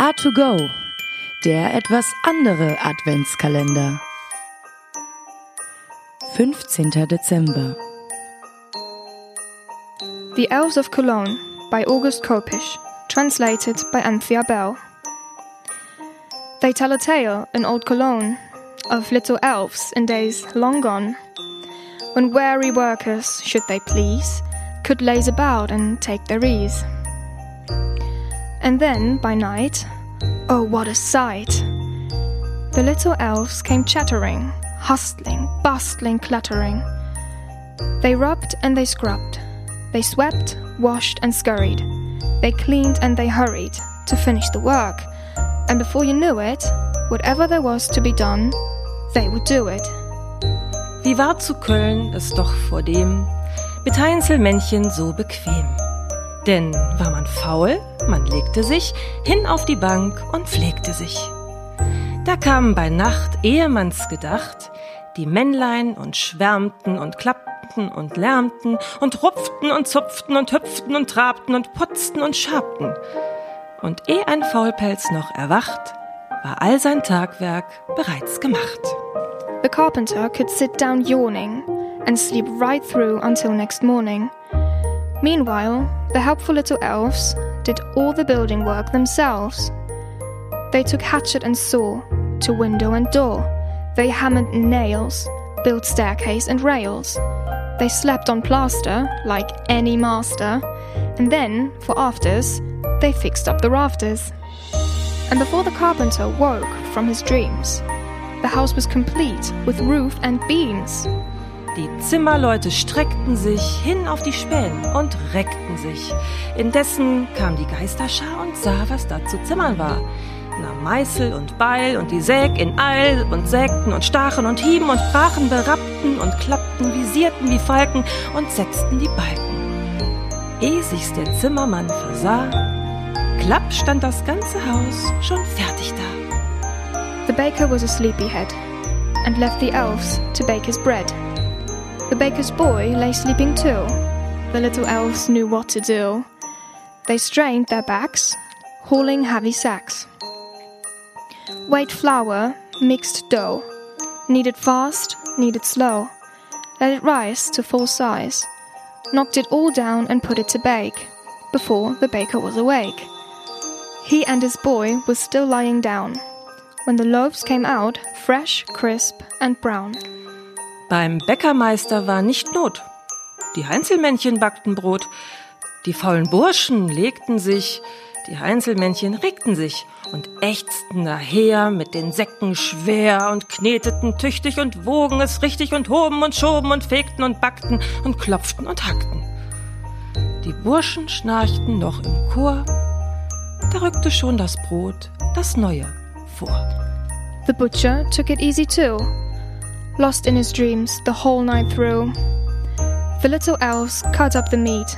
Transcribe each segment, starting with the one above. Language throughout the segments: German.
A2Go, der etwas andere Adventskalender. 15. Dezember. The Elves of Cologne by August Kopisch, translated by Anthea Bell. They tell a tale in old Cologne of little elves in days long gone, when weary workers, should they please, could laze about and take their ease. And then, by night, oh, what a sight! The little elves came chattering, hustling, bustling, cluttering. They rubbed and they scrubbed. They swept, washed, and scurried. They cleaned and they hurried to finish the work. And before you knew it, whatever there was to be done, they would do it. Wie war zu Köln es doch vor dem mit Heinzelmännchen so bequem. Denn war man faul, man legte sich hin auf die Bank und pflegte sich. Da kamen bei Nacht, ehe man's gedacht, die Männlein und schwärmten und klappten und lärmten und rupften und zupften und hüpften und trabten und putzten und schabten. Und eh ein Faulpelz noch erwacht, war all sein Tagwerk bereits gemacht. The carpenter could sit down yawning and sleep right through until next morning. Meanwhile, the helpful little elves did all the building work themselves. They took hatchet and saw to window and door. They hammered nails, built staircase and rails. They slept on plaster like any master, and then, for afters, they fixed up the rafters. And before the carpenter woke from his dreams, the house was complete with roof and beams. Die Zimmerleute streckten sich hin auf die Späne und reckten sich. Indessen kam die Geisterschar und sah, was da zu zimmern war. Nahm Meißel und Beil und die Säg in Eil und sägten und stachen und hieben und brachen, berappten und klappten, visierten wie Falken und setzten die Balken. Ehe sich's der Zimmermann versah, klapp stand das ganze Haus schon fertig da. The baker was a sleepyhead and left the elves to bake his bread. The baker's boy lay sleeping too. The little elves knew what to do. They strained their backs, hauling heavy sacks. Weighed flour, mixed dough. Kneaded fast, kneaded slow. Let it rise to full size. Knocked it all down and put it to bake before the baker was awake. He and his boy were still lying down when the loaves came out fresh, crisp, and brown. Beim Bäckermeister war nicht Not. Die Heinzelmännchen backten Brot. Die faulen Burschen legten sich, die Heinzelmännchen regten sich und ächzten daher mit den Säcken schwer und kneteten tüchtig und wogen es richtig und hoben und schoben und fegten und backten und klopften und hackten. Die Burschen schnarchten noch im Chor, da rückte schon das Brot, das Neue, vor. The butcher took it easy too, lost in his dreams the whole night through. The little elves cut up the meat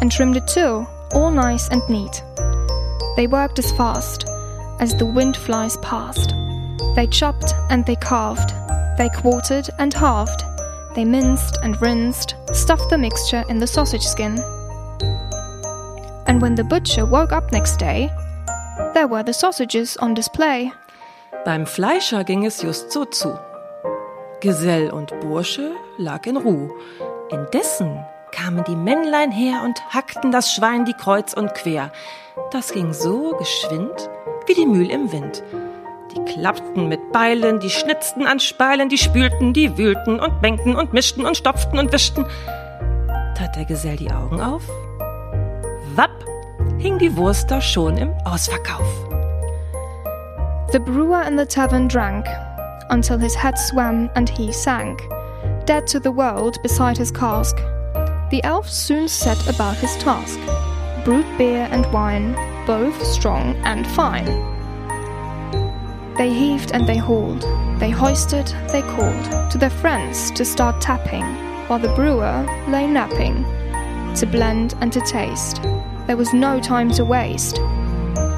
and trimmed it too, all nice and neat. They worked as fast as the wind flies past. They chopped and they carved, they quartered and halved, they minced and rinsed, stuffed the mixture in the sausage skin. And when the butcher woke up next day, there were the sausages on display. Beim Fleischer ging es just so zu. Gesell und Bursche lag in Ruh. Indessen kamen die Männlein her und hackten das Schwein die kreuz und quer. Das ging so geschwind wie die Mühl im Wind. Die klappten mit Beilen, die schnitzten an Speilen, die spülten, die wühlten und bänkten und mischten und stopften und wischten. Tat der Gesell die Augen auf? Wapp, hing die Wurst da schon im Ausverkauf. The brewer in the tavern drank until his head swam and he sank, dead to the world beside his cask. The elf soon set about his task, brewed beer and wine, both strong and fine. They heaved and they hauled, they hoisted, they called to their friends to start tapping, while the brewer lay napping, to blend and to taste. There was no time to waste.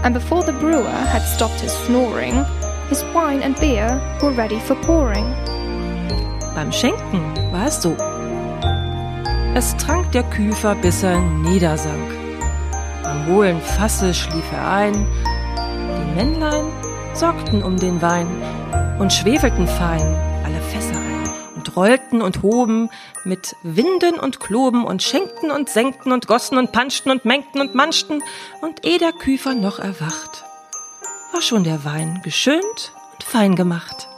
And before the brewer had stopped his snoring, his wine and beer were ready for pouring. Beim Schenken war es so. Es trank der Küfer, bis er niedersank. Am hohlen Fasse schlief er ein, die Männlein sorgten um den Wein und schwefelten fein alle Fässer ein und rollten und hoben mit Winden und Kloben und schenkten und senkten und gossen und panschten und mengten und manschten und eh der Küfer noch erwacht, war schon der Wein geschönt und fein gemacht.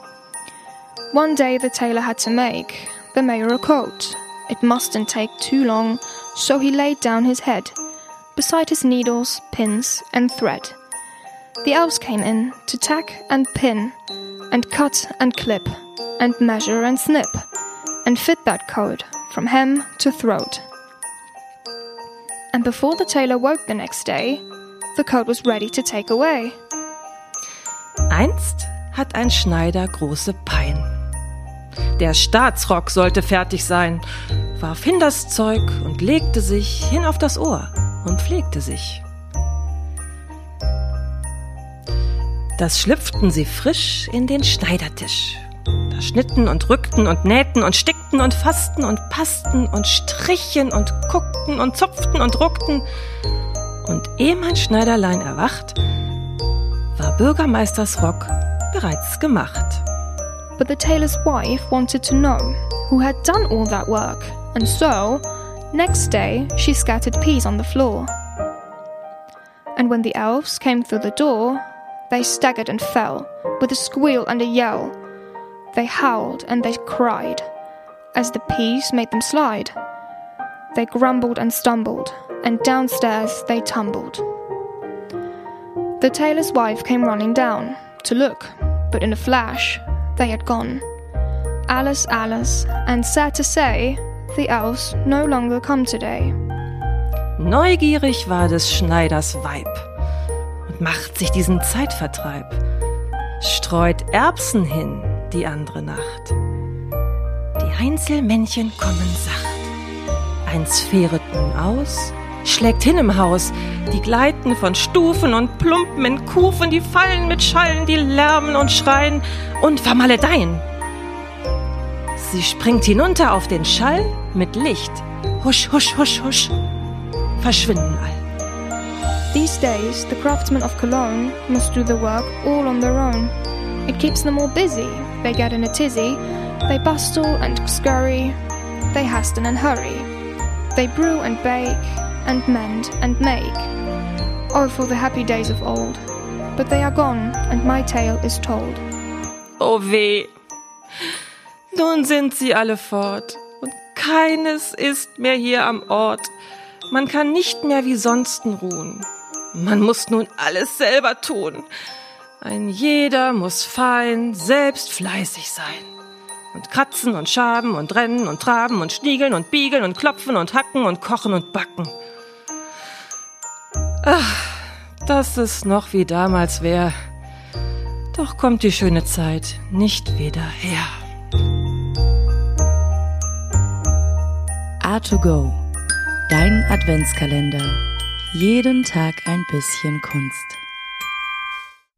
One day the tailor had to make the mayor a coat. It mustn't take too long, so he laid down his head beside his needles, pins, and thread. The elves came in to tack and pin, and cut and clip, and measure and snip, and fit that coat from hem to throat. And before the tailor woke the next day, the coat was ready to take away. Einst hat ein Schneider große Pein. Der Staatsrock sollte fertig sein, warf hin das Zeug und legte sich hin auf das Ohr und pflegte sich. Das schlüpften sie frisch in den Schneidertisch. Da schnitten und rückten und nähten und stickten und fassten und passten und strichen und guckten und zupften und ruckten. Und ehe mein Schneiderlein erwacht, war Bürgermeisters Rock bereits gemacht. But the tailor's wife wanted to know who had done all that work, and so, next day, she scattered peas on the floor. And when the elves came through the door, they staggered and fell, with a squeal and a yell. They howled and they cried, as the peas made them slide. They grumbled and stumbled, and downstairs they tumbled. The tailor's wife came running down to look, but in a flash they had gone. Alice, Alice, and sad to say, the elves no longer come today. Neugierig war des Schneiders Weib und macht sich diesen Zeitvertreib, streut Erbsen hin die andere Nacht. Die Einzelmännchen kommen sacht, eins fähret nun aus, schlägt hin im Haus, die gleiten von Stufen und plumpen in Kufen, die fallen mit Schallen, die lärmen und schreien und vermaledeien. Sie springt hinunter auf den Schall mit Licht, husch, husch, husch, husch, verschwinden all. These days, the craftsmen of Cologne must do the work all on their own. It keeps them all busy. They get in a tizzy, they bustle and scurry, they hasten and hurry. They brew and bake, and mend and make. Oh, for the happy days of old. But they are gone, and my tale is told. Oh weh! Nun sind sie alle fort, und keines ist mehr hier am Ort. Man kann nicht mehr wie sonsten ruhen. Man muss nun alles selber tun. Ein jeder muss fein, selbst fleißig sein. Und kratzen und schaben und rennen und traben und schniegeln und biegeln und klopfen und hacken und kochen und backen. Ach, dass es noch wie damals wär. Doch kommt die schöne Zeit nicht wieder her. A2Go. Dein Adventskalender. Jeden Tag ein bisschen Kunst.